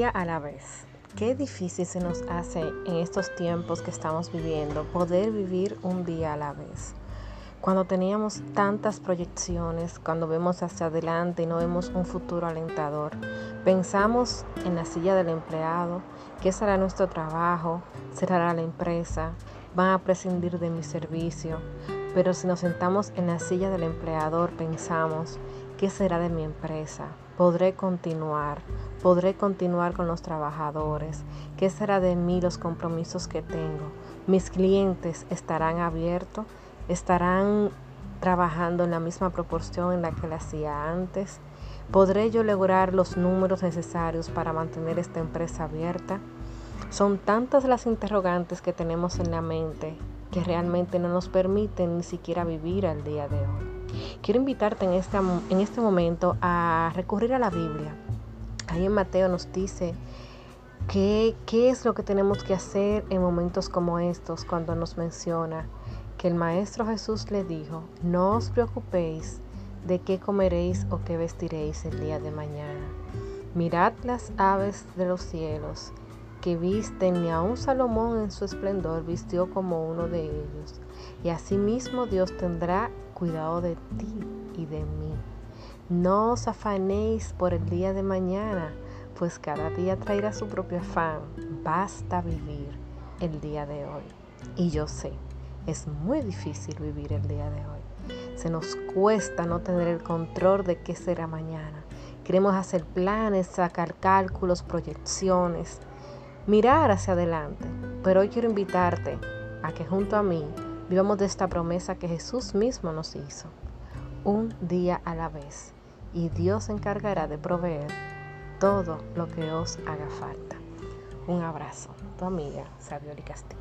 día a la vez. Qué difícil se nos hace en estos tiempos que estamos viviendo poder vivir un día a la vez. Cuando teníamos tantas proyecciones, cuando vemos hacia adelante y no vemos un futuro alentador, pensamos en la silla del empleado, qué será nuestro trabajo, cerrará la empresa, van a prescindir de mi servicio. Pero si nos sentamos en la silla del empleador, pensamos, ¿qué será de mi empresa? ¿Podré continuar? ¿Podré continuar con los trabajadores? ¿Qué será de mí los compromisos que tengo? ¿Mis clientes estarán abiertos? estarán trabajando en la misma proporción en la que la hacía antes. ¿Podré yo lograr los números necesarios para mantener esta empresa abierta? Son tantas las interrogantes que tenemos en la mente que realmente no nos permiten ni siquiera vivir al día de hoy. Quiero invitarte en este, en este momento a recurrir a la Biblia. Ahí en Mateo nos dice qué, qué es lo que tenemos que hacer en momentos como estos cuando nos menciona que el Maestro Jesús le dijo, no os preocupéis de qué comeréis o qué vestiréis el día de mañana. Mirad las aves de los cielos, que visten, ni aun Salomón en su esplendor vistió como uno de ellos. Y asimismo Dios tendrá cuidado de ti y de mí. No os afanéis por el día de mañana, pues cada día traerá su propio afán. Basta vivir el día de hoy. Y yo sé es muy difícil vivir el día de hoy. Se nos cuesta no tener el control de qué será mañana. Queremos hacer planes, sacar cálculos, proyecciones, mirar hacia adelante. Pero hoy quiero invitarte a que junto a mí vivamos de esta promesa que Jesús mismo nos hizo. Un día a la vez. Y Dios se encargará de proveer todo lo que os haga falta. Un abrazo. Tu amiga, Sabioli Castillo.